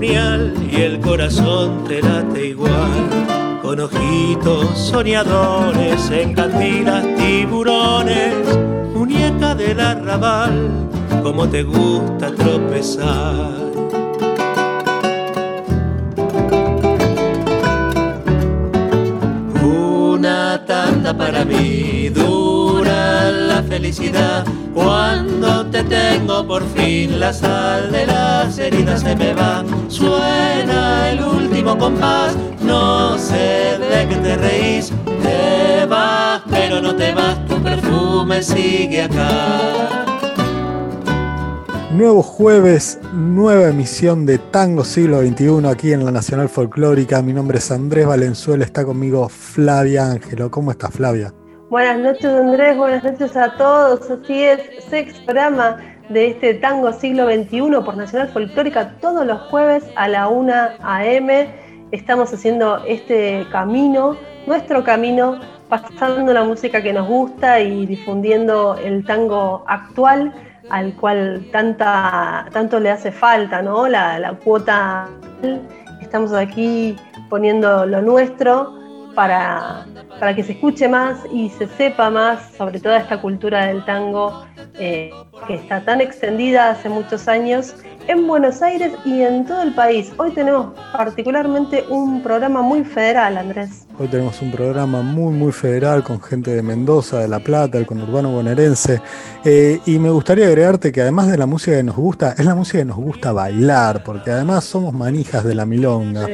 Y el corazón te late igual. Con ojitos soñadores, en cantinas tiburones, muñeca del arrabal, como te gusta tropezar. Una tanda para mí, felicidad cuando te tengo por fin la sal de las heridas se me va. Suena el último compás, no sé de qué te reís. Te vas, pero no te vas, tu perfume sigue acá. Nuevo jueves, nueva emisión de Tango Siglo XXI aquí en la Nacional Folclórica. Mi nombre es Andrés Valenzuela, está conmigo Flavia Ángelo. ¿Cómo estás, Flavia? Buenas noches Andrés, buenas noches a todos. Así es, sexto programa de este Tango Siglo XXI por Nacional Folclórica todos los jueves a la 1 a.m. Estamos haciendo este camino, nuestro camino, pasando la música que nos gusta y difundiendo el tango actual al cual tanta, tanto le hace falta, ¿no? La, la cuota. Estamos aquí poniendo lo nuestro para, para que se escuche más y se sepa más sobre toda esta cultura del tango eh, que está tan extendida hace muchos años en Buenos Aires y en todo el país. Hoy tenemos particularmente un programa muy federal, Andrés. Hoy tenemos un programa muy, muy federal con gente de Mendoza, de La Plata, el conurbano bonaerense. Eh, y me gustaría agregarte que además de la música que nos gusta, es la música que nos gusta bailar, porque además somos manijas de la milonga.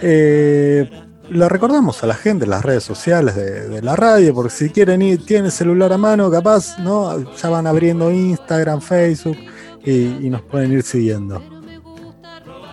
Eh, le recordamos a la gente en las redes sociales de, la radio, porque si quieren ir, tienen celular a mano, capaz, ¿no? Ya van abriendo Instagram, Facebook y, nos pueden ir siguiendo.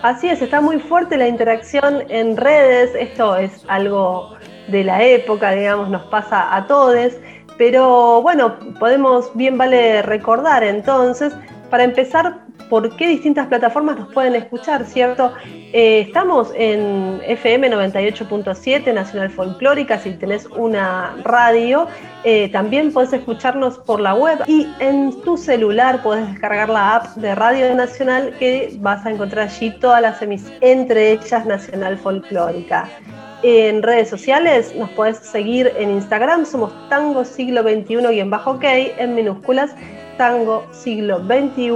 Así es, está muy fuerte la interacción en redes, esto es algo de la época, digamos, nos pasa a todos, pero bueno, podemos, bien vale recordar entonces, para empezar, por qué distintas plataformas nos pueden escuchar, ¿cierto? Eh, estamos en FM 98.7, Nacional Folclórica, si tenés una radio, eh, también podés escucharnos por la web y en tu celular podés descargar la app de Radio Nacional que vas a encontrar allí todas las emisiones, entre ellas Nacional Folclórica. En redes sociales nos podés seguir en Instagram, somos Tango Siglo XXI-OK en minúsculas Tango Siglo XXI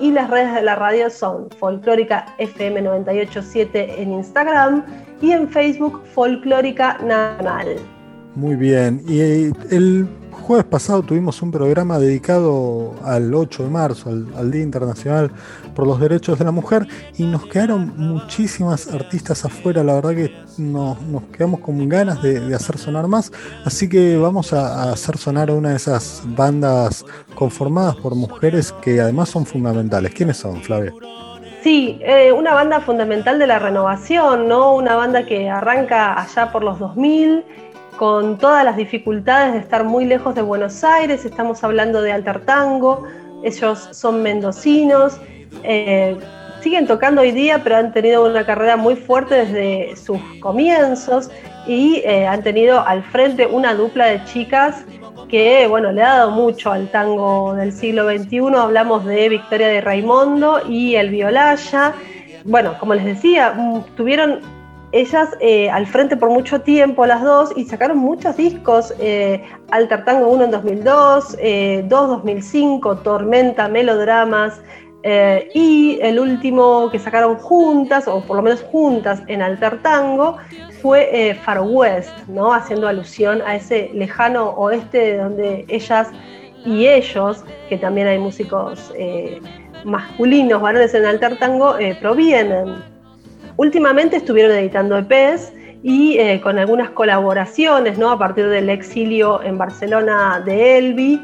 y las redes de la radio son Folclórica FM 987 en Instagram y en Facebook Folclórica Nacional. Muy bien, y el jueves pasado tuvimos un programa dedicado al 8 de marzo, al, Día Internacional por los Derechos de la Mujer, y nos quedaron muchísimas artistas afuera, la verdad que nos, quedamos con ganas de, hacer sonar más, así que vamos a, hacer sonar a una de esas bandas conformadas por mujeres que además son fundamentales. ¿Quiénes son, Flavia? Sí, eh, una banda fundamental de la renovación, ¿no? Una banda que arranca allá por los 2000 con todas las dificultades de estar muy lejos de Buenos Aires, estamos hablando de Alter Tango, ellos son mendocinos, eh, siguen tocando hoy día, pero han tenido una carrera muy fuerte desde sus comienzos y eh, han tenido al frente una dupla de chicas que bueno, le ha dado mucho al tango del siglo XXI. Hablamos de Victoria de Raimondo y el Violaya. Bueno, como les decía, mm, tuvieron ellas eh, al frente por mucho tiempo, las dos, y sacaron muchos discos, eh, Alter Tango 1 en 2002, eh, 2 2005, Tormenta, Melodramas, eh, y el último que sacaron juntas, o por lo menos juntas en Alter Tango, fue Far West, ¿no? haciendo alusión a ese lejano oeste donde ellas y ellos, que también hay músicos masculinos, varones en Alter Tango, provienen. Últimamente estuvieron editando EPs y eh, con algunas colaboraciones, ¿no? A partir del exilio en Barcelona de Elvi,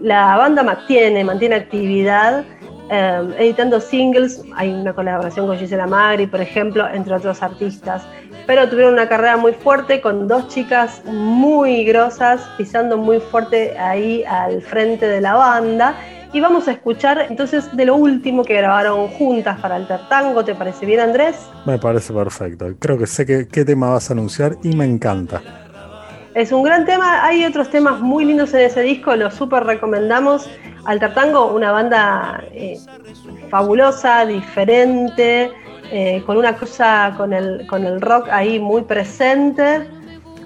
la banda mantiene, mantiene actividad, eh, editando singles, hay una colaboración con Gisela Magri, por ejemplo, entre otros artistas, pero tuvieron una carrera muy fuerte con dos chicas muy grosas, pisando muy fuerte ahí al frente de la banda, y vamos a escuchar entonces de lo último que grabaron juntas para el Tango. ¿Te parece bien, Andrés? Me parece perfecto. Creo que sé qué, tema vas a anunciar y me encanta. Es un gran tema. Hay otros temas muy lindos en ese disco. Lo súper recomendamos. Alter Tango, una banda eh, fabulosa, diferente, eh, con una cosa con el, con el rock ahí muy presente,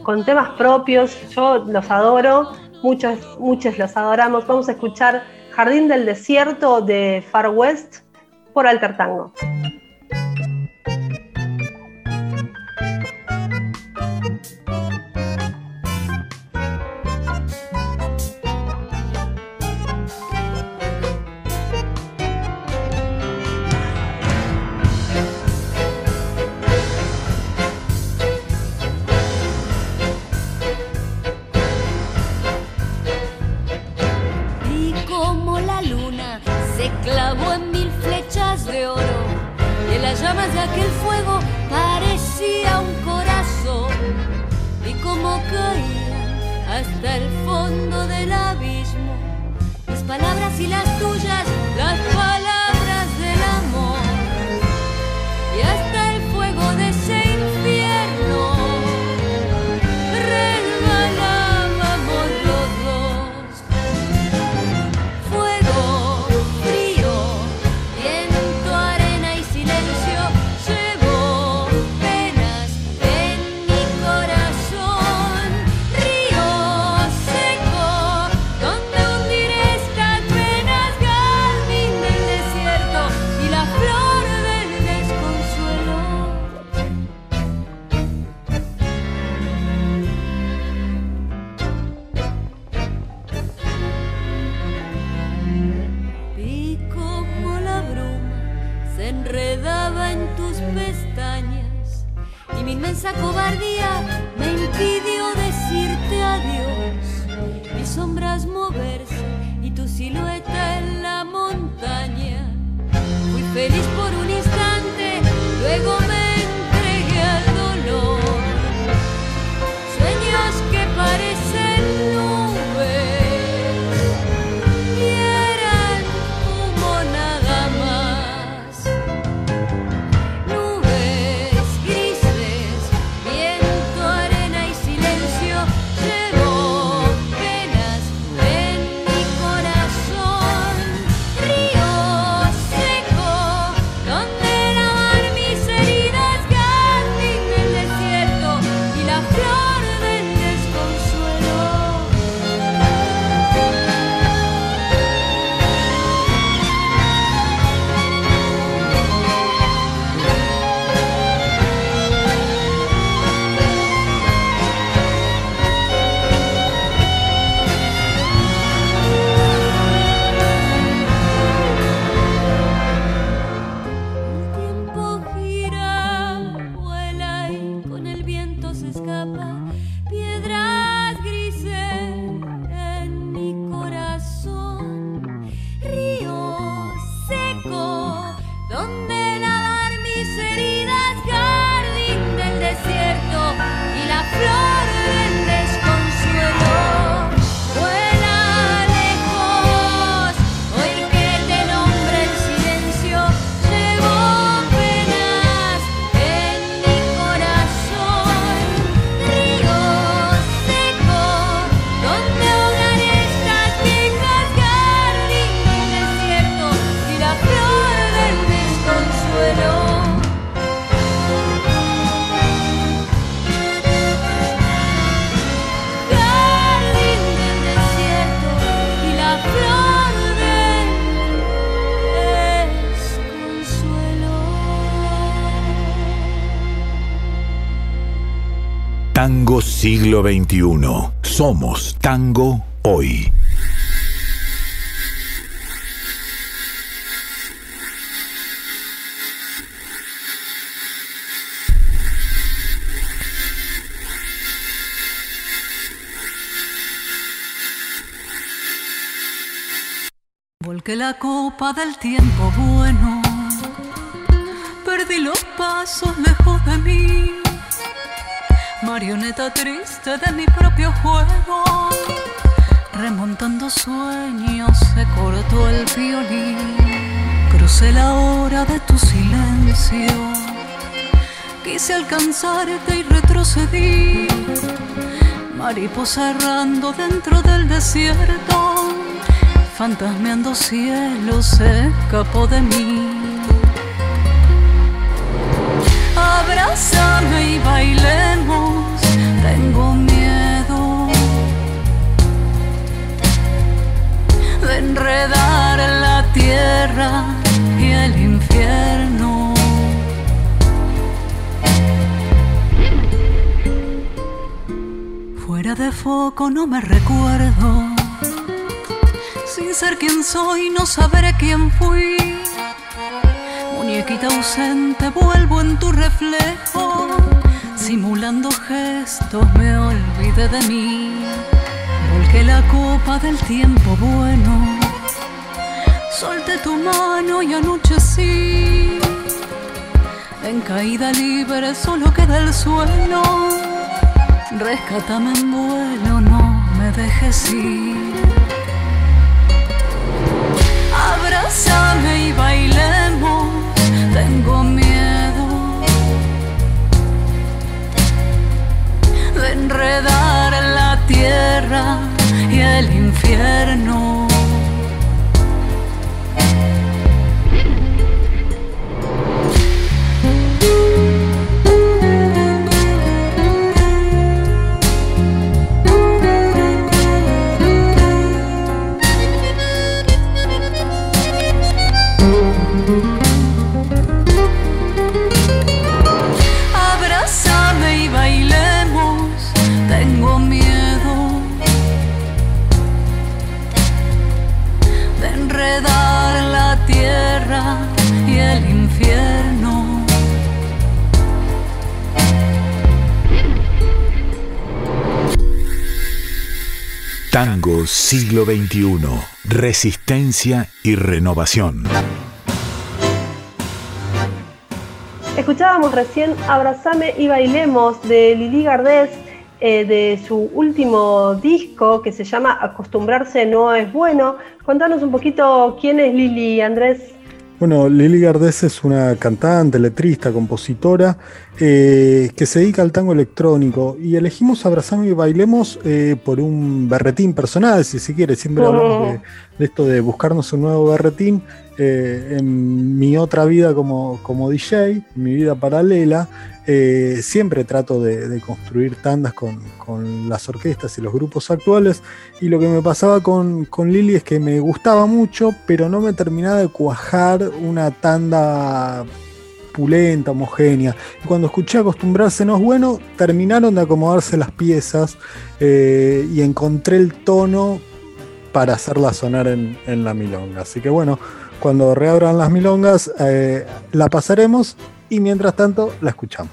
con temas propios. Yo los adoro. Muchos, muchos los adoramos. Vamos a escuchar Jardín del Desierto de Far West por Alter Tango. siglo XXI. Somos Tango Hoy. Volqué la copa del tiempo bueno, perdí los pasos lejos de mí marioneta triste de mi propio juego, remontando sueños se cortó el violín, crucé la hora de tu silencio, quise alcanzarte y retrocedí. Mariposa errando dentro del desierto, fantasmeando cielo se escapó de mí. Abrázame y bailemos, tengo miedo de enredar la tierra y el infierno. de foco no me recuerdo. Sin ser quien soy, no sabré quién fui. Muñequita ausente, vuelvo en tu reflejo. Simulando gestos, me olvidé de mí. Volqué la copa del tiempo bueno. Solté tu mano y anochecí. En caída libre solo queda el suelo Rescátame en vuelo, no me dejes ir. Abrázame y bailemos, tengo miedo enredar la tierra y el infierno. Tango siglo XXI. Resistencia y renovación. Escuchábamos recién Abrazame y Bailemos de Lili Gardés, eh, de su último disco que se llama Acostumbrarse no es bueno. Contanos un poquito quién es Lili, Andrés. Bueno, Lili Gardés es una cantante, letrista, compositora eh, que se dedica al tango electrónico y elegimos Abrazame y Bailemos eh, por un berretín personal, si se quiere. Siempre hablamos de, esto de buscarnos un nuevo berretín. Eh, en mi otra vida como, como DJ, mi vida paralela, eh, siempre trato de, construir tandas con, las orquestas y los grupos actuales. Y lo que me pasaba con, Lili es que me gustaba mucho, pero no me terminaba de cuajar una tanda pulenta, homogénea. Cuando escuché acostumbrarse no es bueno, terminaron de acomodarse las piezas eh, y encontré el tono para hacerla sonar en, la milonga. Así que bueno, cuando reabran las milongas eh, la pasaremos y mientras tanto la escuchamos.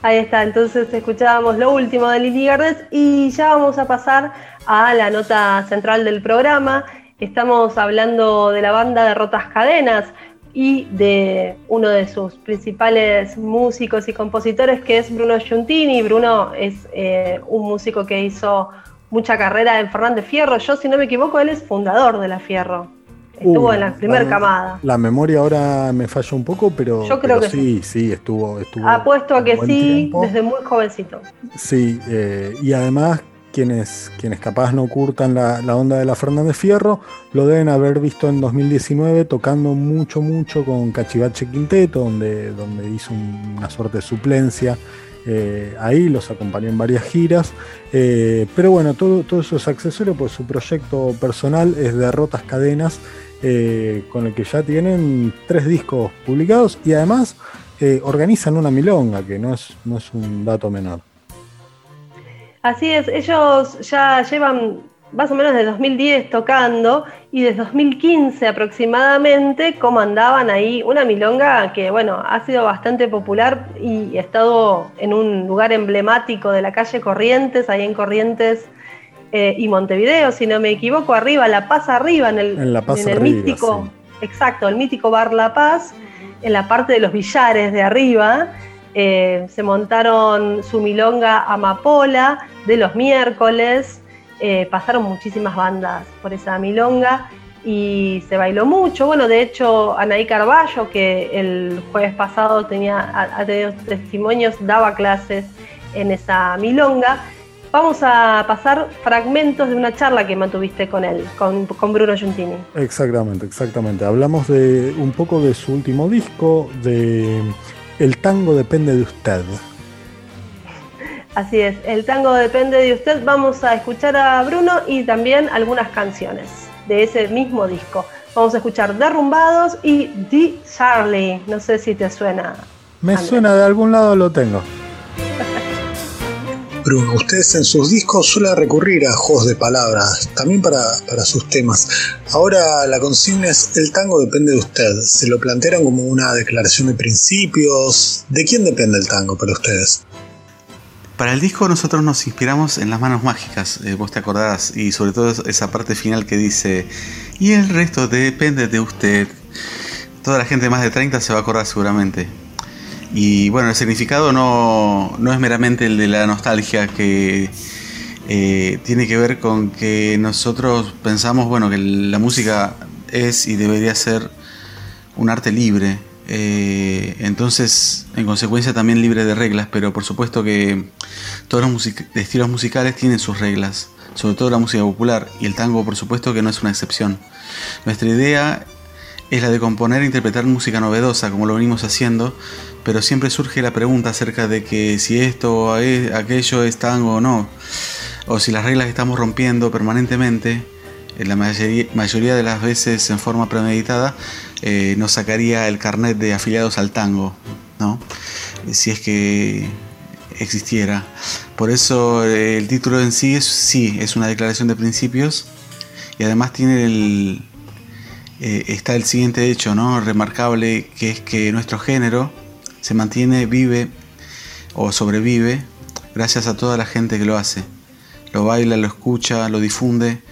Ahí está, entonces escuchábamos lo último de Lili Gardes y ya vamos a pasar a la nota central del programa. Estamos hablando de la banda de Rotas Cadenas y de uno de sus principales músicos y compositores que es Bruno Giuntini. Bruno es eh, un músico que hizo mucha carrera en Fernández Fierro. Yo, si no me equivoco, él es fundador de la Fierro. Estuvo en la primera camada. La memoria ahora me falla un poco, pero, Yo creo que sí, sí, estuvo, estuvo. Apuesto a que sí, desde muy jovencito. Sí, eh, y además quienes, quienes capaz no curtan la, onda de la Fernández Fierro, lo deben haber visto en 2019 tocando mucho, mucho con Cachivache Quinteto, donde, donde hizo una suerte de suplencia. Eh, ahí los acompañó en varias giras, eh, pero bueno, todo, todo eso es accesorio, pues su proyecto personal es de Rotas Cadenas, eh, con el que ya tienen tres discos publicados y además organizan una milonga, que no es, no es un dato menor. Así es, ellos ya llevan más o menos desde 2010 tocando y desde 2015 aproximadamente comandaban ahí una milonga que bueno, ha sido bastante popular y ha estado en un lugar emblemático de la calle Corrientes, ahí en Corrientes eh, y Montevideo, si no me equivoco, arriba, La Paz arriba, en el, La Paz en el arriba, mítico, sí. exacto, el mítico bar La Paz, en la parte de los billares de arriba. eh, se montaron su milonga Amapola de los miércoles, eh, pasaron muchísimas bandas por esa milonga y se bailó mucho. Bueno, de hecho, Anaí Carballo, que el jueves pasado tenía, ha, tenido testimonios, daba clases en esa milonga. Vamos a pasar fragmentos de una charla que mantuviste con él, con, con Bruno Giuntini. Exactamente, exactamente. Hablamos de un poco de su último disco, de El tango depende de usted. Así es, el tango depende de usted. Vamos a escuchar a Bruno y también algunas canciones de ese mismo disco. Vamos a escuchar Derrumbados y The Charlie. No sé si te suena. Me Andrés. suena de algún lado, lo tengo. Bruno, ustedes en sus discos suelen recurrir a juegos de palabras, también para, para sus temas. Ahora la consigna es el tango depende de usted. ¿Se lo plantearon como una declaración de principios? ¿De quién depende el tango para ustedes? Para el disco nosotros nos inspiramos en las manos mágicas, eh, vos te acordarás, y sobre todo esa parte final que dice, y el resto depende de usted. Toda la gente de más de 30 se va a acordar seguramente. Y bueno, el significado no, no es meramente el de la nostalgia que eh, tiene que ver con que nosotros pensamos, bueno, que la música es y debería ser un arte libre. Eh, entonces, en consecuencia, también libre de reglas, pero por supuesto que todos los estilos musicales tienen sus reglas, sobre todo la música popular, y el tango, por supuesto, que no es una excepción. Nuestra idea es la de componer e interpretar música novedosa, como lo venimos haciendo, pero siempre surge la pregunta acerca de que si esto o a- aquello es tango o no, o si las reglas que estamos rompiendo permanentemente, en la mayoría, de las veces en forma premeditada, eh, nos sacaría el carnet de afiliados al tango, ¿no? Si es que existiera. Por eso eh, el título en sí es, sí, es una declaración de principios y además tiene el, eh, está el siguiente hecho, ¿no? Remarcable, que es que nuestro género se mantiene, vive o sobrevive gracias a toda la gente que lo hace. Lo baila, lo escucha, lo difunde.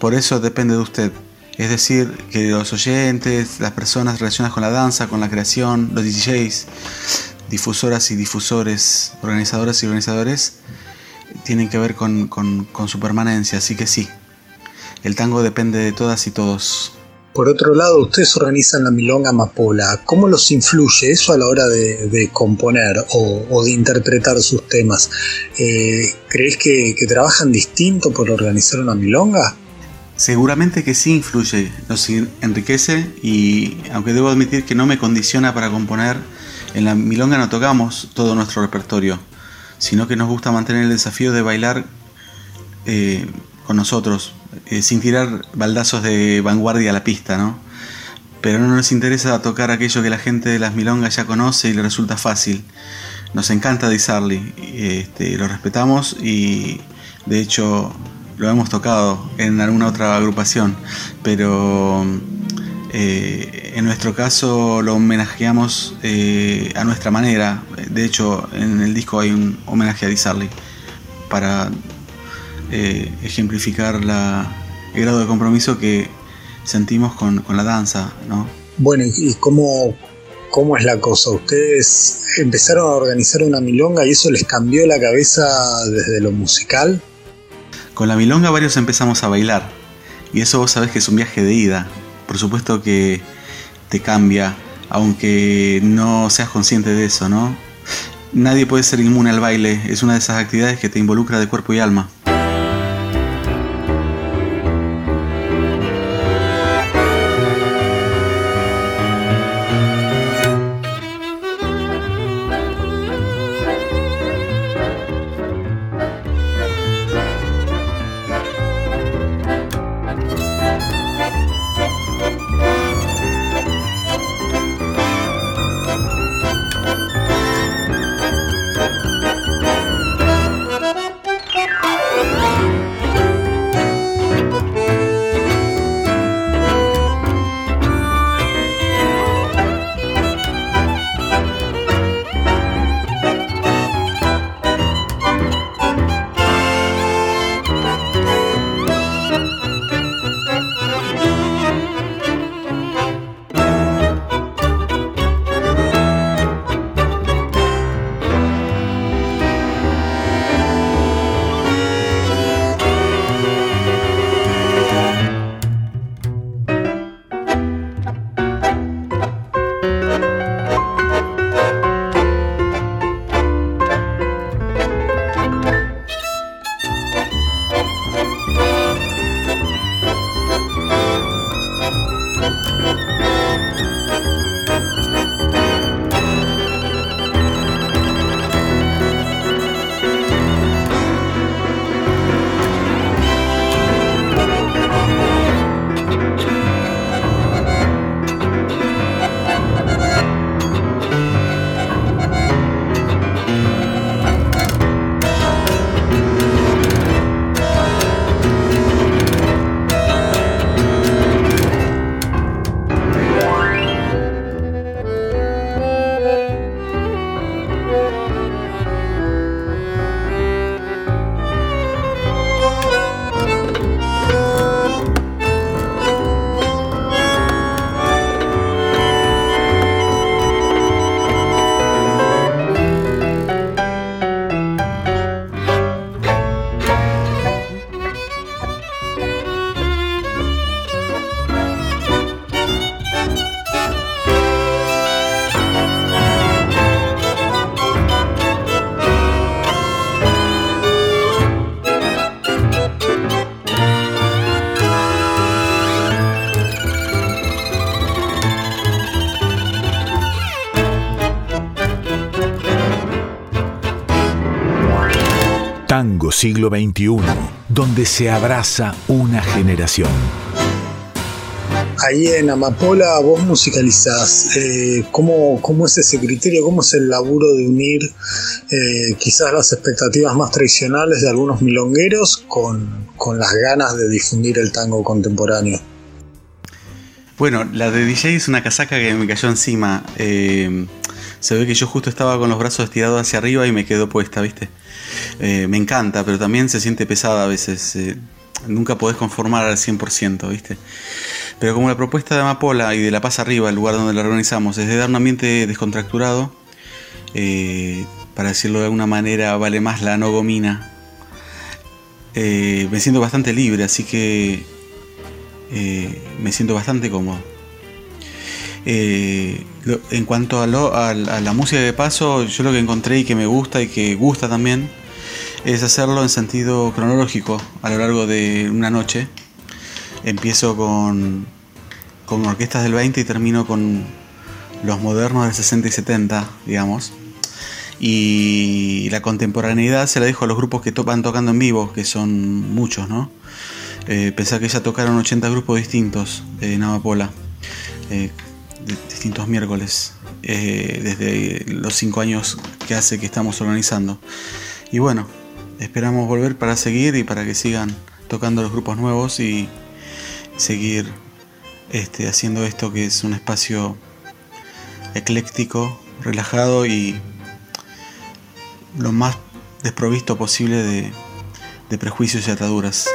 Por eso depende de usted. Es decir, que los oyentes, las personas relacionadas con la danza, con la creación, los DJs, difusoras y difusores, organizadoras y organizadores, tienen que ver con, su permanencia. Así que sí, el tango depende de todas y todos. Por otro lado, ustedes organizan la Milonga Amapola. ¿Cómo los influye eso a la hora de, componer o, o de interpretar sus temas? Eh, ¿Crees que, que trabajan distinto por organizar una Milonga? Seguramente que sí influye, nos enriquece y aunque debo admitir que no me condiciona para componer, en la milonga no tocamos todo nuestro repertorio, sino que nos gusta mantener el desafío de bailar eh, con nosotros, eh, sin tirar baldazos de vanguardia a la pista, ¿no? Pero no nos interesa tocar aquello que la gente de las milongas ya conoce y le resulta fácil. Nos encanta Disarly, este, lo respetamos y de hecho lo hemos tocado en alguna otra agrupación, pero eh, en nuestro caso lo homenajeamos eh, a nuestra manera. De hecho, en el disco hay un homenaje a Disarly para eh, ejemplificar la, el grado de compromiso que sentimos con, la danza, ¿no? Bueno, ¿y y cómo, cómo es la cosa? ¿Ustedes empezaron a organizar una Milonga y eso les cambió la cabeza desde lo musical? Con la milonga varios empezamos a bailar. Y eso vos sabés que es un viaje de ida. Por supuesto que te cambia, aunque no seas consciente de eso, ¿no? Nadie puede ser inmune al baile. Es una de esas actividades que te involucra de cuerpo y alma. Siglo XXI, donde se abraza una generación. Ahí en Amapola vos musicalizás. Eh, ¿cómo, ¿cómo, es ese criterio? ¿Cómo es el laburo de unir eh, quizás las expectativas más tradicionales de algunos milongueros con, con las ganas de difundir el tango contemporáneo? Bueno, la de DJ es una casaca que me cayó encima. Eh, se ve que yo justo estaba con los brazos estirados hacia arriba y me quedó puesta, ¿viste? Eh, me encanta, pero también se siente pesada a veces. Eh, nunca podés conformar al 100%, ¿viste? Pero como la propuesta de Amapola y de La Paz Arriba, el lugar donde la organizamos, es de dar un ambiente descontracturado, eh, para decirlo de alguna manera, vale más la no gomina. me siento bastante libre, así que me siento bastante cómodo. En cuanto a, la música de paso, yo lo que encontré y que me gusta y que gusta también es hacerlo en sentido cronológico a lo largo de una noche. Empiezo con, con orquestas del 20 y termino con los modernos del 60 y 70, digamos. Y la contemporaneidad se la dejo a los grupos que van tocando en vivo, que son muchos, ¿no? Eh, pensar que ya tocaron 80 grupos distintos en Amapola, eh, distintos miércoles, eh, desde los 5 años que hace que estamos organizando. Y bueno, esperamos volver para seguir y para que sigan tocando los grupos nuevos y seguir este, haciendo esto que es un espacio ecléctico, relajado y lo más desprovisto posible de, de prejuicios y ataduras.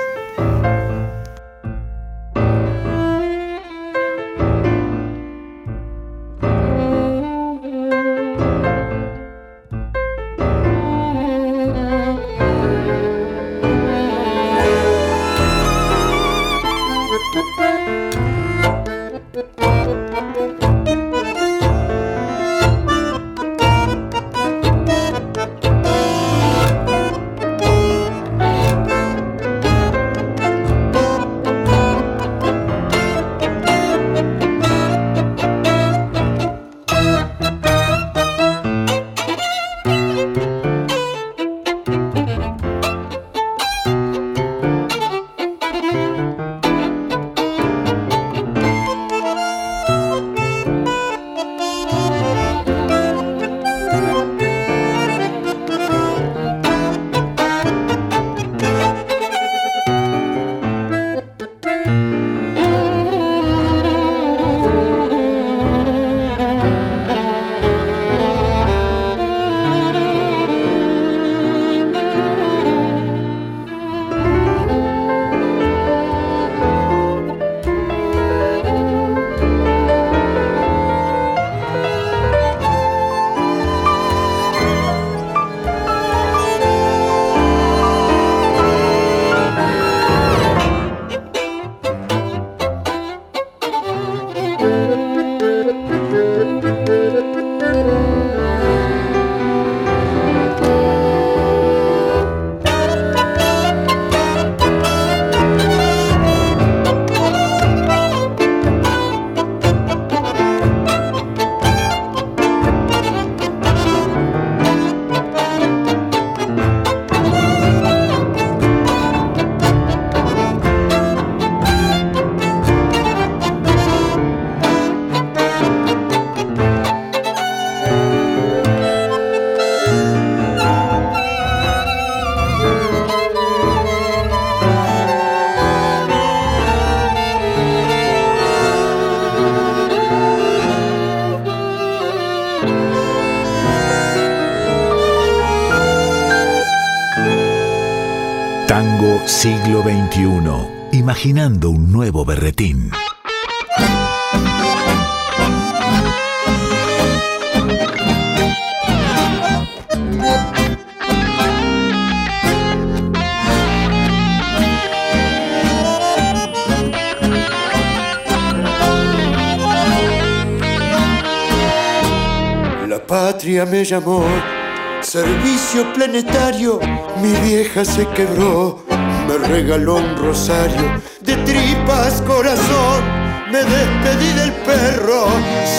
Me llamó, servicio planetario, mi vieja se quebró me regaló un rosario de tripas corazón. Me despedí del perro,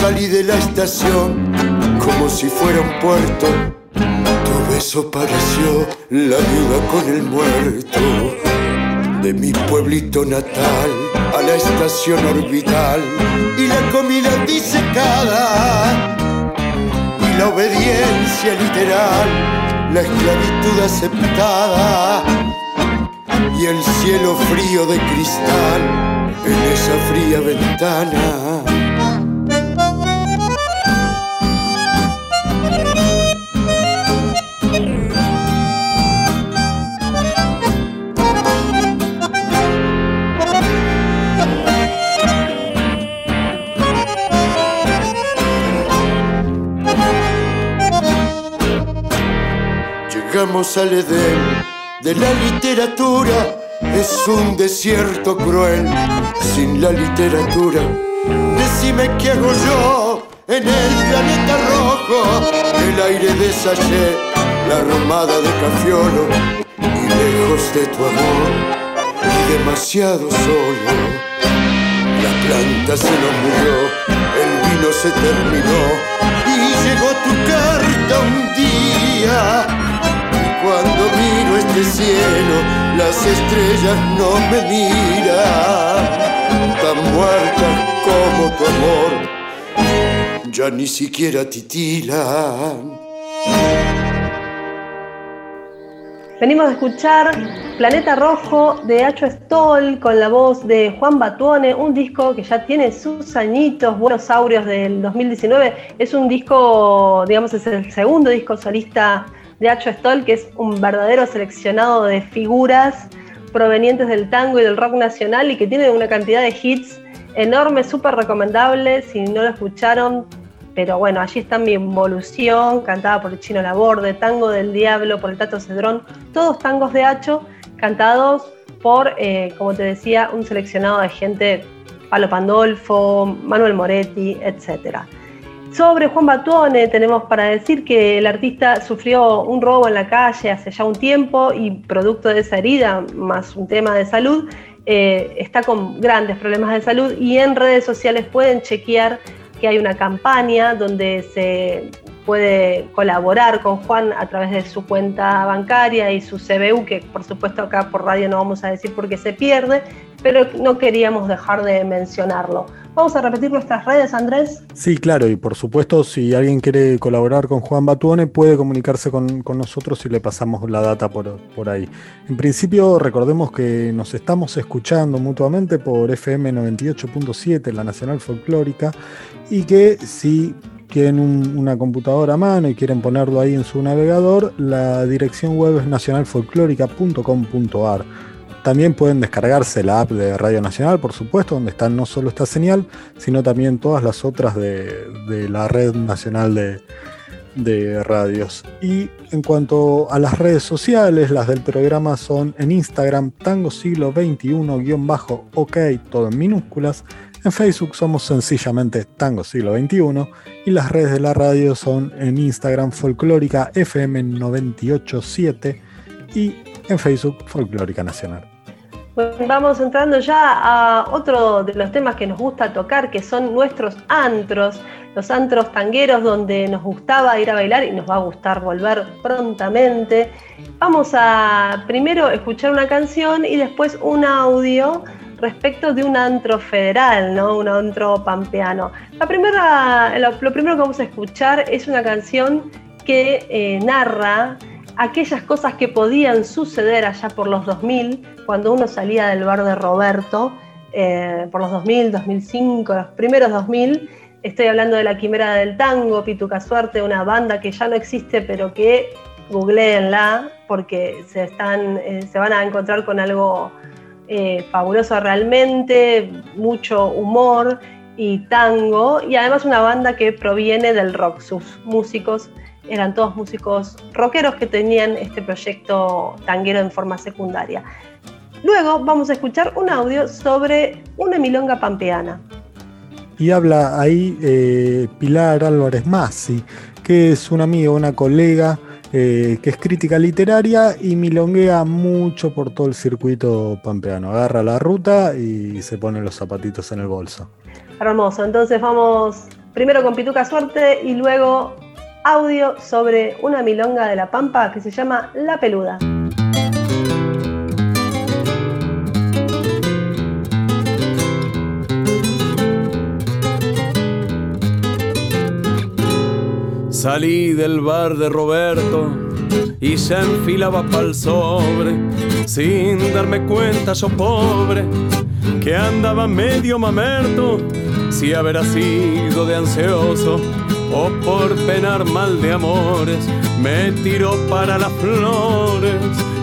salí de la estación como si fuera un puerto. Tuve Desapareció la viuda con el muerto de mi pueblito natal a la estación orbital y la comida disecada la obediencia literal, la esclavitud aceptada y el cielo frío de cristal en esa fría ventana. Llegamos al Edén de la literatura. Es un desierto cruel sin la literatura. Decime qué hago yo en el planeta rojo. El aire de la romada de Cafiolo. Y lejos de tu amor, y demasiado solo. La planta se nos murió, el vino se terminó. Y llegó tu carta un día cuando miro este cielo, las estrellas no me miran, tan muertas como tu amor, ya ni siquiera titilan. Venimos a escuchar Planeta Rojo de Hacho Stoll con la voz de Juan Batuone, un disco que ya tiene sus añitos, Buenos Aurios del 2019. Es un disco, digamos, es el segundo disco solista de Acho Stoll, que es un verdadero seleccionado de figuras provenientes del tango y del rock nacional y que tiene una cantidad de hits enormes, súper recomendables, si no lo escucharon, pero bueno, allí está mi involución, cantada por el Chino Laborde, Tango del Diablo por el Tato Cedrón, todos tangos de Hacho, cantados por, eh, como te decía, un seleccionado de gente, Palo Pandolfo, Manuel Moretti, etcétera. Sobre Juan Batuone tenemos para decir que el artista sufrió un robo en la calle hace ya un tiempo y producto de esa herida, más un tema de salud, eh, está con grandes problemas de salud y en redes sociales pueden chequear que hay una campaña donde se puede colaborar con Juan a través de su cuenta bancaria y su CBU, que por supuesto acá por radio no vamos a decir porque se pierde, pero no queríamos dejar de mencionarlo. Vamos a repetir nuestras redes, Andrés. Sí, claro, y por supuesto, si alguien quiere colaborar con Juan Batuone, puede comunicarse con, nosotros y le pasamos la data por, por, ahí. En principio, recordemos que nos estamos escuchando mutuamente por FM 98.7, la Nacional Folclórica, y que si tienen una computadora a mano y quieren ponerlo ahí en su navegador, la dirección web es nacionalfolclórica.com.ar también pueden descargarse la app de Radio Nacional, por supuesto, donde está no solo esta señal, sino también todas las otras de, la red nacional de, radios. Y en cuanto a las redes sociales, las del programa son en Instagram Tango Siglo XXI-OK, todo en minúsculas. En Facebook somos sencillamente Tango Siglo XXI y las redes de la radio son en Instagram Folclórica FM 987 y en Facebook Folclórica Nacional vamos entrando ya a otro de los temas que nos gusta tocar, que son nuestros antros, los antros tangueros donde nos gustaba ir a bailar y nos va a gustar volver prontamente. Vamos a primero escuchar una canción y después un audio respecto de un antro federal, ¿no? Un antro pampeano. La primera, lo, primero que vamos a escuchar es una canción que eh, narra aquellas cosas que podían suceder allá por los 2000, cuando uno salía del bar de Roberto, eh, por los 2000, 2005, los primeros 2000. Estoy hablando de la Quimera del Tango, Pituca Suerte, una banda que ya no existe, pero que googleenla porque se, están, eh, se van a encontrar con algo eh, fabuloso realmente, mucho humor y tango, y además una banda que proviene del rock, sus músicos eran todos músicos rockeros que tenían este proyecto tanguero en forma secundaria. Luego vamos a escuchar un audio sobre una milonga pampeana. Y habla ahí eh, Pilar Álvarez Massi, que es una amiga, una colega eh, que es crítica literaria y milonguea mucho por todo el circuito pampeano. Agarra la ruta y se pone los zapatitos en el bolso. Hermoso, entonces vamos primero con Pituca Suerte y luego audio sobre una milonga de la Pampa que se llama La Peluda. Salí del bar de Roberto y se enfilaba pa'l sobre, sin darme cuenta yo pobre, que andaba medio mamerto, si habrá sido de ansioso o por penar mal de amores, me tiró para las flores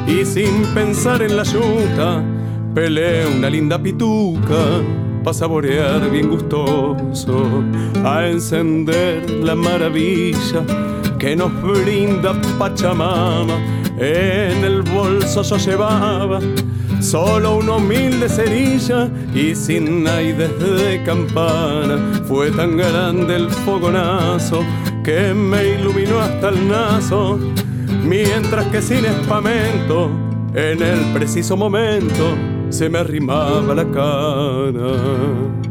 y sin pensar en la yuta, peleé una linda pituca pa' saborear bien gustoso, a encender la maravilla que nos brinda Pachamama. En el bolso yo llevaba solo una humilde cerilla y sin aires de campana. Fue tan grande el fogonazo que me iluminó hasta el naso, mientras que sin espamento, en el preciso momento, se me arrimaba la cara.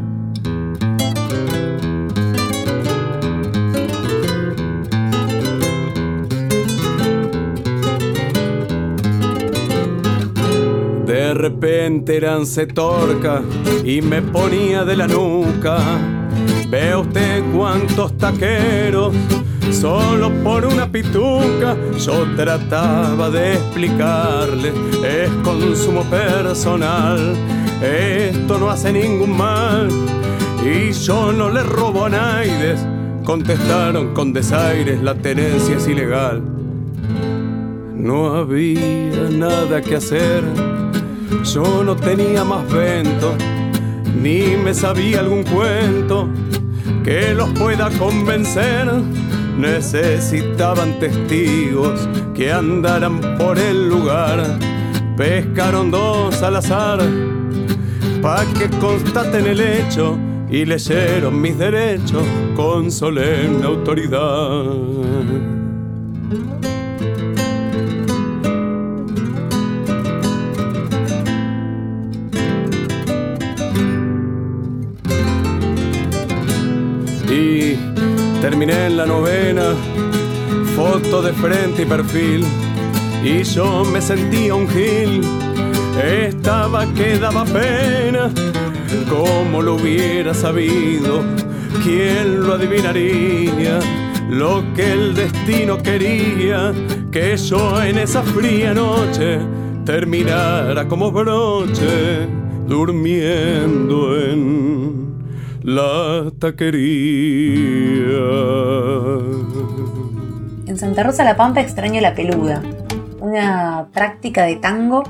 Repente eran se torca y me ponía de la nuca. Ve usted cuántos taqueros Solo por una pituca yo trataba de explicarle, es consumo personal, esto no hace ningún mal y yo no le robo a Naides. Contestaron con desaires, la tenencia es ilegal. No había nada que hacer, yo no tenía más vento, ni me sabía algún cuento que los pueda convencer necesitaban testigos que andaran por el lugar. Pescaron dos al azar pa' que constaten el hecho y leyeron mis derechos con solemne autoridad. La novena, foto de frente y perfil, y yo me sentía un gil. Estaba que daba pena, como lo hubiera sabido, ¿quién lo adivinaría? Lo que el destino quería, que yo en esa fría noche terminara como broche, durmiendo en la taquería. En Santa Rosa La Pampa extraño la peluda, una práctica de tango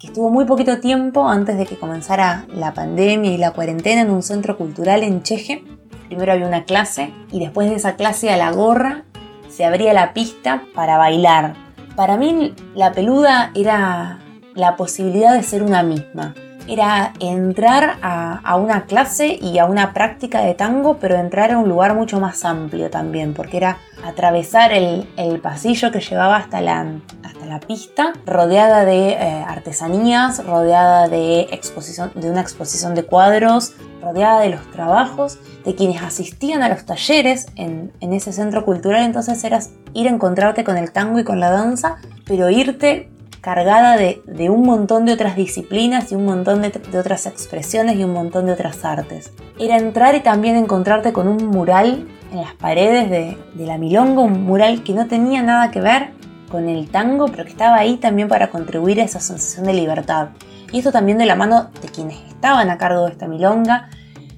que estuvo muy poquito tiempo antes de que comenzara la pandemia y la cuarentena en un centro cultural en Cheje. Primero había una clase y después de esa clase a la gorra se abría la pista para bailar. Para mí la peluda era la posibilidad de ser una misma, era entrar a, una clase y a una práctica de tango, pero entrar a un lugar mucho más amplio también, porque era atravesar el, pasillo que llevaba hasta la, hasta la pista, rodeada de eh, artesanías, rodeada de, exposición, de una exposición de cuadros, rodeada de los trabajos, de quienes asistían a los talleres en, en ese centro cultural, entonces eras ir a encontrarte con el tango y con la danza, pero irte cargada de, un montón de otras disciplinas y un montón de, otras expresiones y un montón de otras artes. Era entrar y también encontrarte con un mural en las paredes de, de la Milonga, un mural que no tenía nada que ver con el tango, pero que estaba ahí también para contribuir a esa sensación de libertad. Y esto también de la mano de quienes estaban a cargo de esta milonga,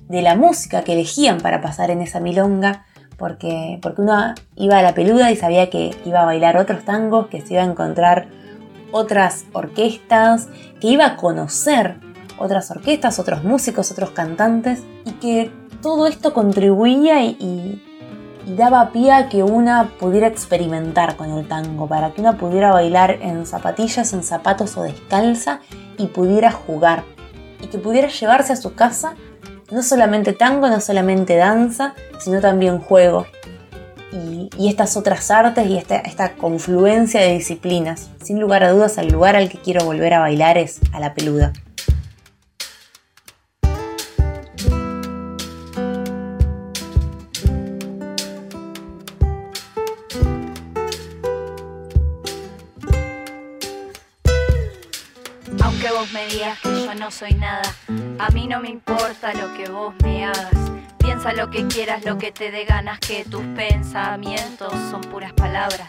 de la música que elegían para pasar en esa milonga, porque, porque uno iba a la peluda y sabía que iba a bailar otros tangos, que se iba a encontrar otras orquestas, que iba a conocer otras orquestas, otros músicos, otros cantantes, y que todo esto contribuía y, daba pie a que una pudiera experimentar con el tango, para que una pudiera bailar en zapatillas, en zapatos o descalza y pudiera jugar, y que pudiera llevarse a su casa no solamente tango, no solamente danza, sino también juego, y, estas otras artes y esta, esta confluencia de disciplinas. Sin lugar a dudas, el lugar al que quiero volver a bailar es a la peluda. Aunque vos me digas que yo no soy nada, a mí no me importa lo que vos me hagas Piensa lo que quieras, lo que te dé ganas, que tus pensamientos son puras palabras.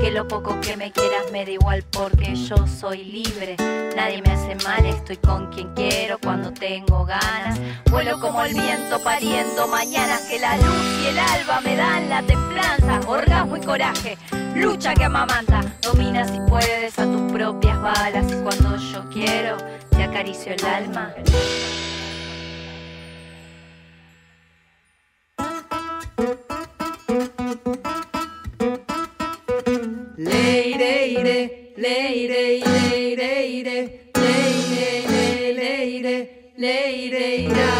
Que lo poco que me quieras me da igual porque yo soy libre. Nadie me hace mal, estoy con quien quiero cuando tengo ganas. Vuelo como el viento pariendo mañanas que la luz y el alba me dan la templanza. Orgasmo y coraje, lucha que amamanta. Domina si puedes a tus propias balas y cuando yo quiero te acaricio el alma. Leire, leire, leire, leire, leire, leire, leire. Leire, ira.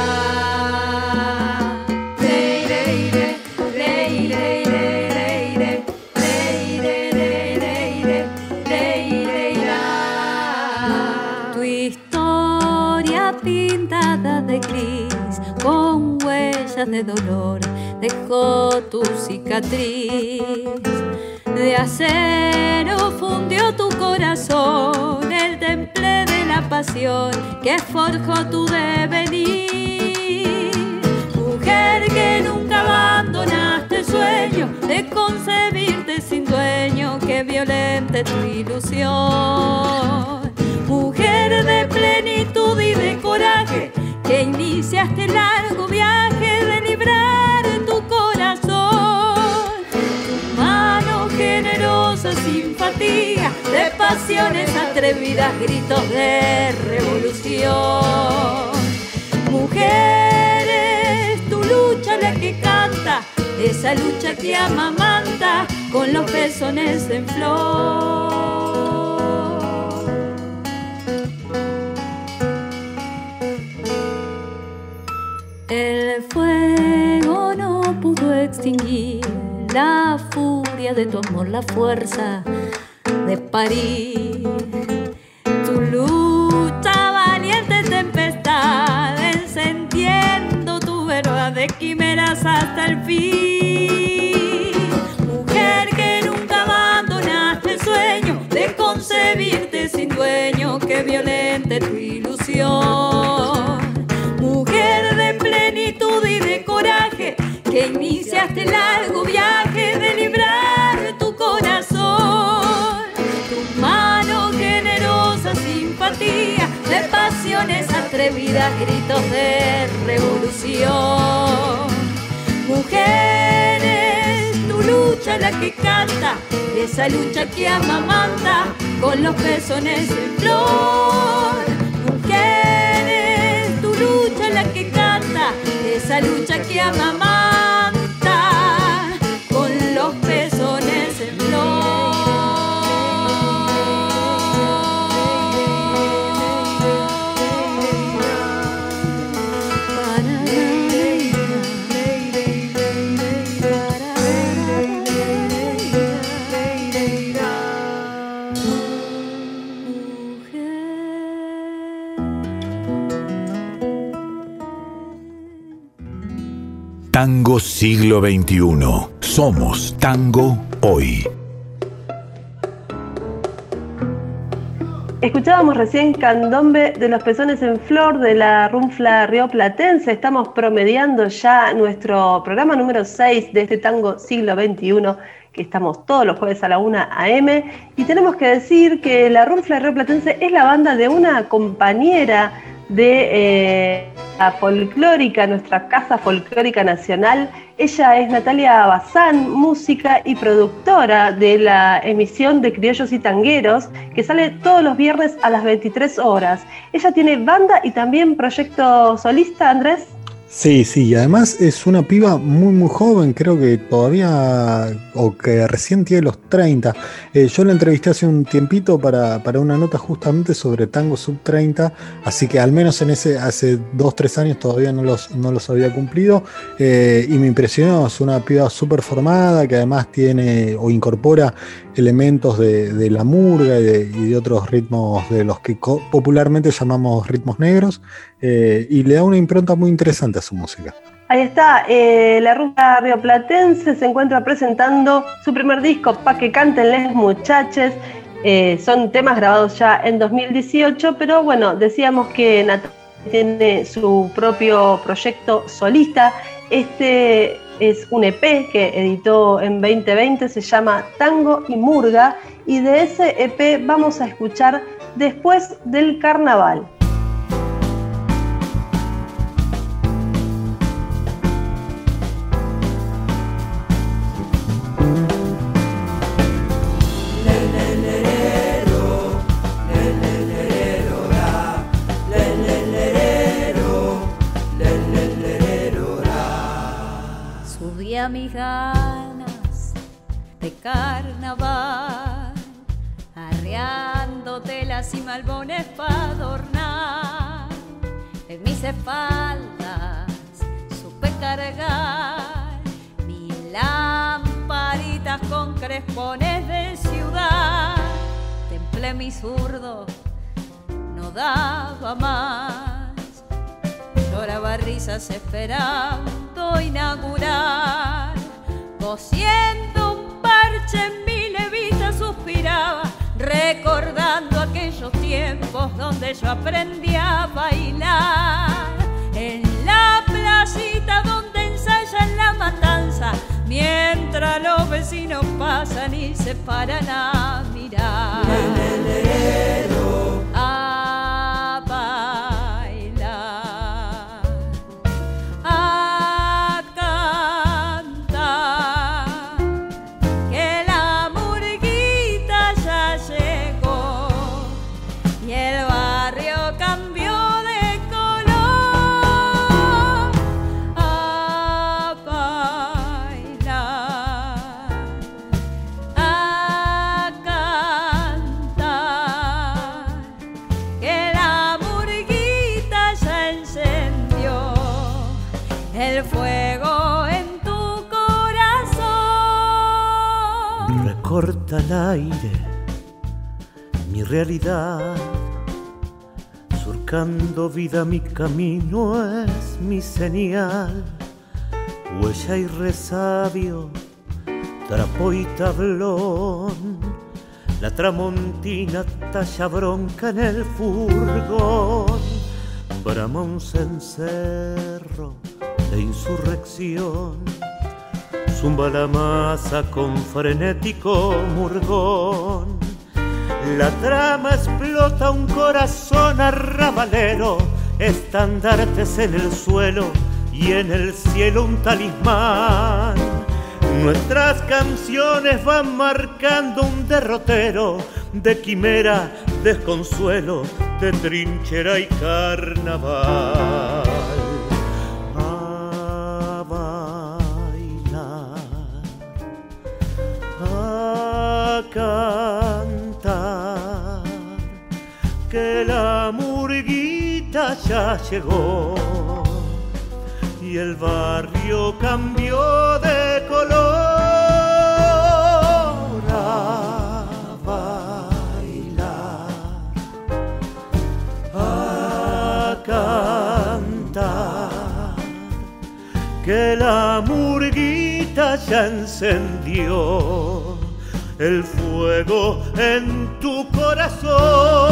Pintada de gris, con huellas de dolor, dejó tu cicatriz. De acero fundió tu corazón, el temple de la pasión que forjó tu devenir. Mujer que nunca abandonaste el sueño de concebirte sin dueño que violente tu ilusión. Mujer de plenitud y de coraje que iniciaste el largo viaje de pasiones atrevidas, gritos de revolución. Mujeres, tu lucha la que canta, esa lucha que amamanta con los pezones en flor. El fuego no pudo extinguir la furia de tu amor, la fuerza de París. Tu lucha valiente tempestad, encendiendo tu verdad de quimeras hasta el fin. Mujer que nunca abandonaste el sueño de concebirte sin dueño que violente tu ilusión. Mujer de plenitud y de coraje que iniciaste el largo viaje de librar pasiones atrevidas, gritos de revolución. Mujeres, tu lucha la que canta, esa lucha que amamanta con los pezones en flor. Mujeres, tu lucha la que canta, esa lucha que amamanta Tango siglo XXI. Somos tango hoy. Escuchábamos recién Candombe de los pezones en flor de la Runfla Río Platense. Estamos promediando ya nuestro programa número 6 de este tango siglo XXI, que estamos todos los jueves a la 1 a.m. Y tenemos que decir que la Runfla Río Platense es la banda de una compañera de eh, la folclórica, nuestra casa folclórica nacional. Ella es Natalia Bazán, música y productora de la emisión de Criollos y Tangueros, que sale todos los viernes a las 23 horas. Ella tiene banda y también proyecto solista, Andrés. Sí, sí, y además es una piba muy, muy joven, creo que todavía, o que recién tiene los 30. Eh, yo la entrevisté hace un tiempito para, para, una nota justamente sobre tango sub 30, así que al menos en ese, hace 2, 3 años todavía no los, no los había cumplido, eh, y me impresionó, es una piba súper formada, que además tiene o incorpora elementos de, de la murga y de, otros ritmos de los que popularmente llamamos ritmos negros, eh, y le da una impronta muy interesante a su música. Ahí está, eh, la ruta rioplatense se encuentra presentando su primer disco, Pa' que canten les muchaches, Eh, son temas grabados ya en 2018, pero bueno, decíamos que Natalia tiene su propio proyecto solista. Este es un EP que editó en 2020, se llama Tango y Murga, y de ese EP vamos a escuchar después del carnaval. Espaldas supe cargar mis lamparitas con crespones de ciudad. Templé mi zurdo, no daba más. Lloraba risas esperando inaugurar. Cosiendo un parche en mi recordando aquellos tiempos donde yo aprendí a bailar. En la placita donde ensayan la matanza, mientras los vecinos pasan y se paran a mirar. Vida mi camino es mi señal, huella y resabio, trapo y tablón, la tramontina talla bronca en el furgón, brama un cencerro de insurrección. Zumba la masa con frenético murgón. La trama explota un corazón arrabalero, estandartes en el suelo y en el cielo un talismán. Nuestras canciones van marcando un derrotero de quimera, desconsuelo, de trinchera y carnaval. A que la murguita ya llegó y el barrio cambió de color. A bailar, a cantar, que la murguita ya encendió el fuego en tu corazón.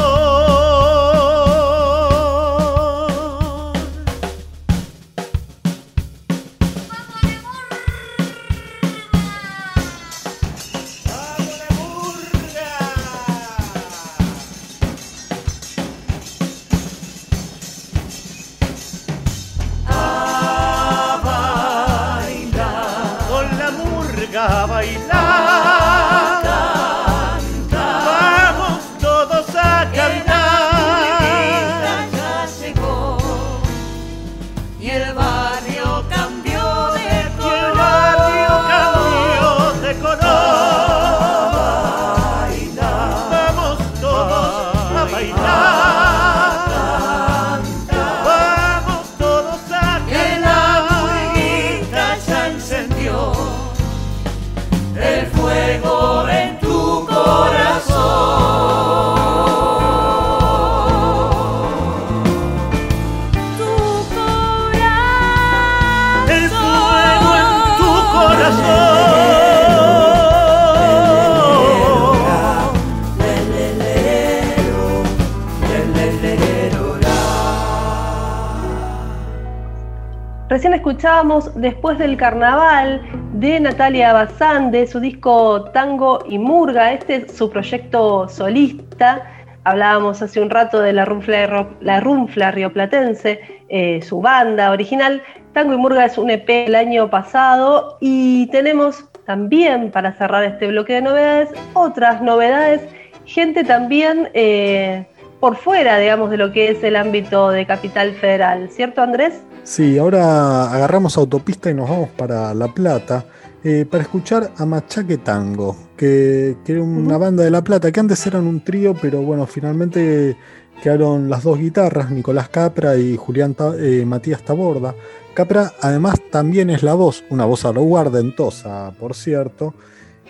Después del Carnaval de Natalia Bazán, de su disco Tango y Murga. Este es su proyecto solista. Hablábamos hace un rato de la Runfla, la Rioplatense, eh, su banda original. Tango y Murga es un EP del año pasado y tenemos también, para cerrar este bloque de novedades, otras novedades. Gente también eh, por fuera, digamos, de lo que es el ámbito de Capital Federal, ¿cierto Andrés? Sí, ahora agarramos autopista y nos vamos para La Plata eh, para escuchar a Machaque Tango, que, que era una banda de La Plata, que antes eran un trío, pero bueno, finalmente quedaron las dos guitarras, Nicolás Capra y Julián eh, Matías Taborda. Capra además también es la voz, una voz aguardentosa, por cierto,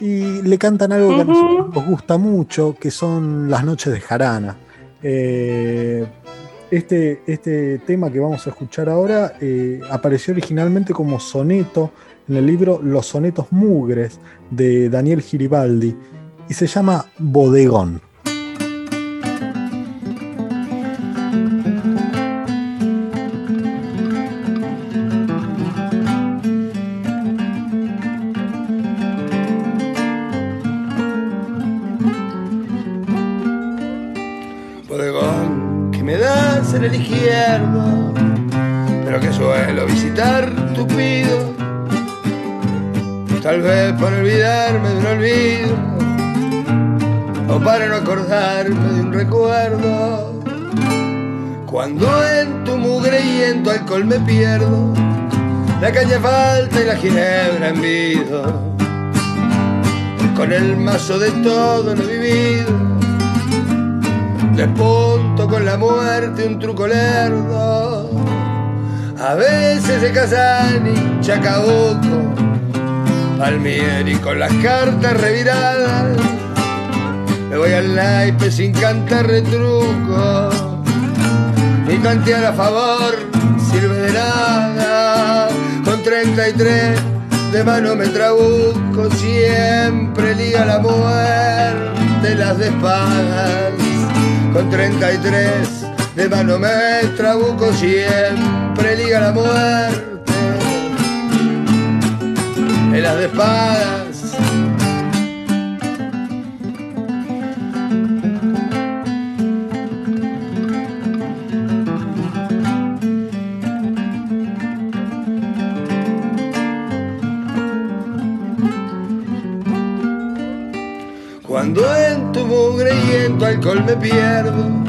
y le cantan algo que a nosotros nos gusta mucho, que son las noches de jarana. Eh, este, este, tema que vamos a escuchar ahora eh, apareció originalmente como soneto en el libro Los sonetos mugres de Daniel Giribaldi y se llama Bodegón. Tupido. Tal vez para olvidarme de un olvido, o para no acordarme de un recuerdo. Cuando en tu mugre y en tu alcohol me pierdo, la calle falta y la ginebra envido. Con el mazo de todo lo vivido despunto con la muerte un truco lerdo. A veces de Casani, Chacabuco, Palmieri con las cartas reviradas. Me voy al naipe sin cantar retruco, ni tantear a favor sirve de nada. Con 33 de mano me trabuco, siempre liga la muerte las de espadas con 33 de mano me trabuco siempre liga la muerte. En las de espadas. Cuando en tu mugre y en tu alcohol me pierdo,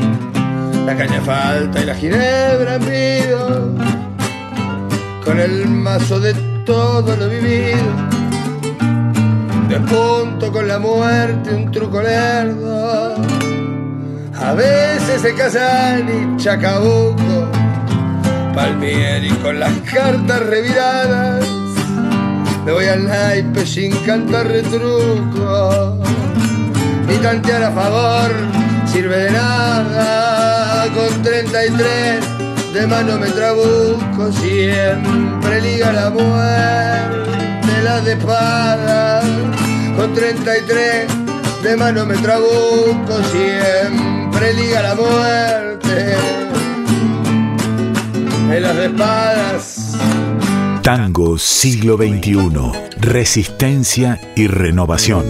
la caña falta y la ginebra pido, con el mazo de todo lo vivido, despunto con la muerte un truco lerdo. A veces se casan y Chacabuco, Palmieri con las cartas reviradas, me voy al naipe sin cantar retruco ni tantear a favor sirve de nada. Con 33 de mano me trabuco, siempre liga la muerte, la de espada. Con 33 de mano me trabuco, siempre liga la muerte, en las espadas. Tango siglo XXI. Resistencia y renovación.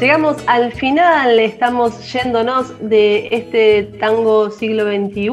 Llegamos al final, estamos yéndonos de este tango siglo XXI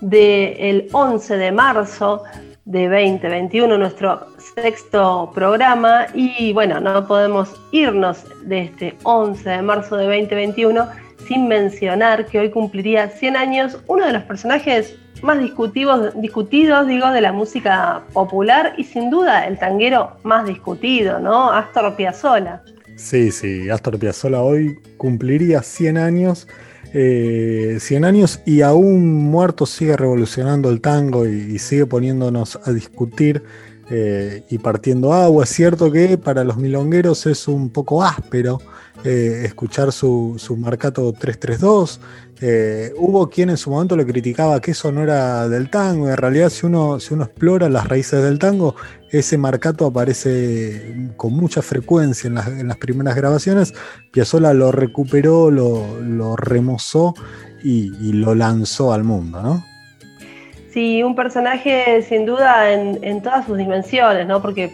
del 11 de marzo de 2021, nuestro sexto programa. Y bueno, no podemos irnos de este 11 de marzo de 2021 sin mencionar que hoy cumpliría 100 años uno de los personajes más discutidos, discutidos digo, de la música popular y sin duda el tanguero más discutido, ¿no? Astor Piazzolla. Sí, sí, Astor Piazzolla hoy cumpliría 100 años. eh, 100 años y aún muerto sigue revolucionando el tango y, y sigue poniéndonos a discutir eh, y partiendo agua. Es cierto que para los milongueros es un poco áspero eh, escuchar su, su marcato 332. Eh, hubo quien en su momento le criticaba que eso no era del tango. En realidad, si uno, si uno explora las raíces del tango, ese marcato aparece con mucha frecuencia en las, en las primeras grabaciones. Piazzolla lo recuperó, lo, lo remozó y, y lo lanzó al mundo, ¿no? Sí, un personaje sin duda en, en todas sus dimensiones, ¿no? Porque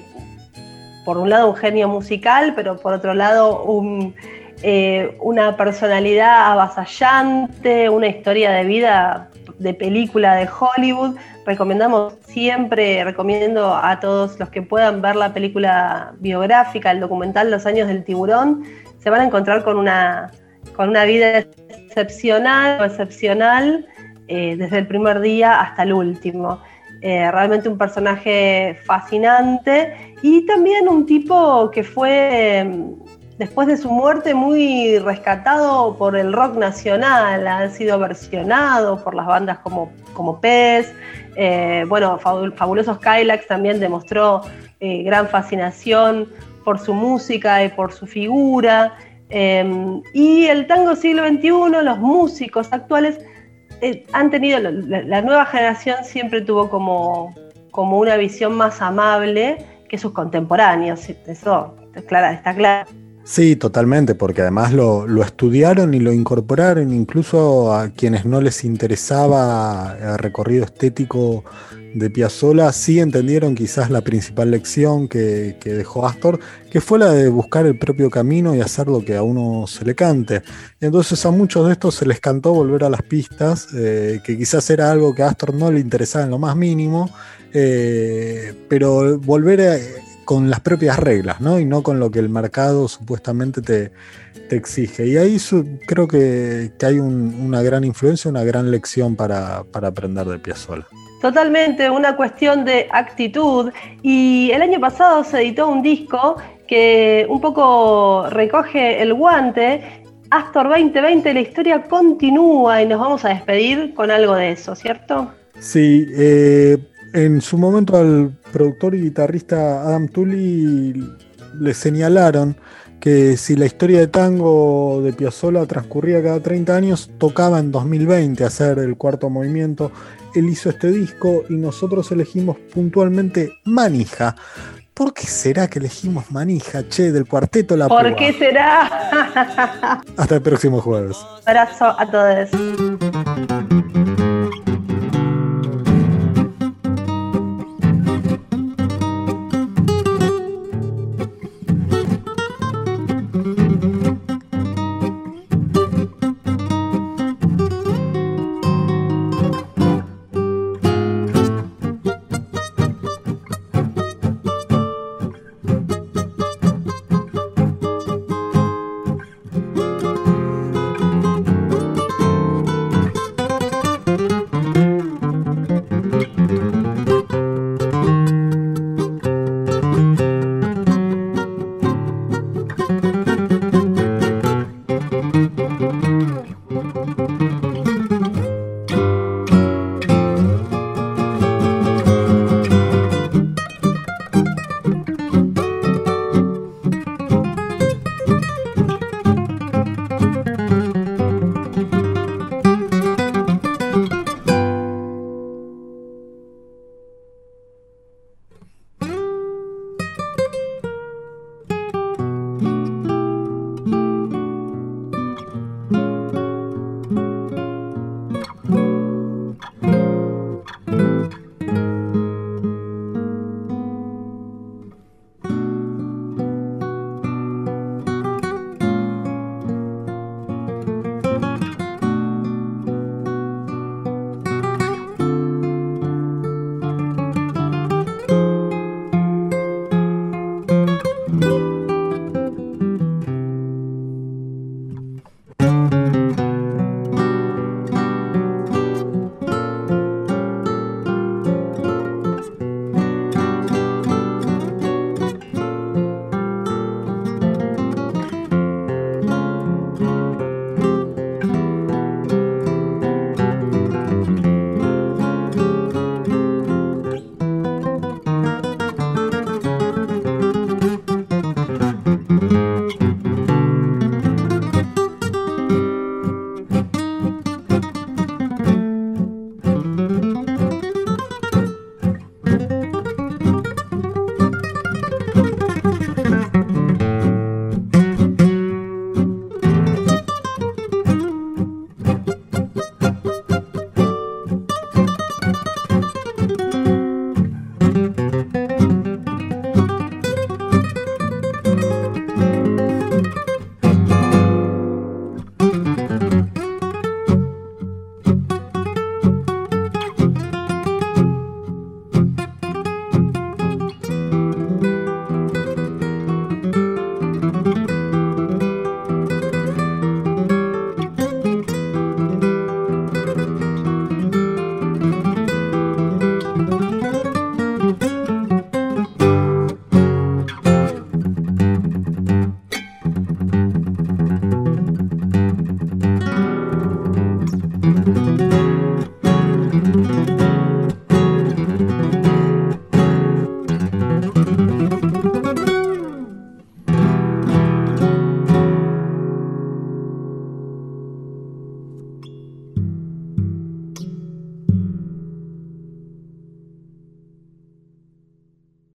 por un lado un genio musical, pero por otro lado un, eh, una personalidad avasallante, una historia de vida de película de Hollywood. Recomendamos siempre, recomiendo a todos los que puedan ver la película biográfica, el documental Los años del tiburón, se van a encontrar con una, con una vida excepcional, excepcional eh, desde el primer día hasta el último. Eh, realmente un personaje fascinante y también un tipo que fue, después de su muerte, muy rescatado por el rock nacional, ha sido versionado por las bandas como, como Pez, eh, bueno, Fabulosos Kylax también demostró gran fascinación por su música y por su figura. y el tango siglo XXI, los músicos actuales, eh, han tenido, la, nueva generación siempre tuvo como, como una visión más amable que sus contemporáneos, eso está claro. Sí, totalmente, porque además lo, lo, estudiaron y lo incorporaron, incluso a quienes no les interesaba el recorrido estético de Piazzolla sí entendieron quizás la principal lección que, dejó Astor, que fue la de buscar el propio camino y hacer lo que a uno se le cante. Entonces a muchos de estos se les cantó volver a las pistas, eh, que quizás era algo que a Astor no le interesaba en lo más mínimo, eh, pero volver eh, con las propias reglas, ¿no? Y no con lo que el mercado supuestamente te, exige. Y ahí creo que, hay una gran influencia, una gran lección para, para aprender de Piazzolla. Totalmente, una cuestión de actitud. Y el año pasado se editó un disco que un poco recoge el guante. Astor 2020, la historia continúa y nos vamos a despedir con algo de eso, ¿cierto? Sí, eh, en su momento al productor y guitarrista Adam Tully le señalaron que si la historia de tango de Piazzolla transcurría cada 30 años, tocaba en 2020 hacer el cuarto movimiento él hizo este disco y nosotros elegimos puntualmente Manija. ¿Por qué será que elegimos Manija, che, del cuarteto La ¿Por qué será? Hasta el próximo jueves. abrazo a todos.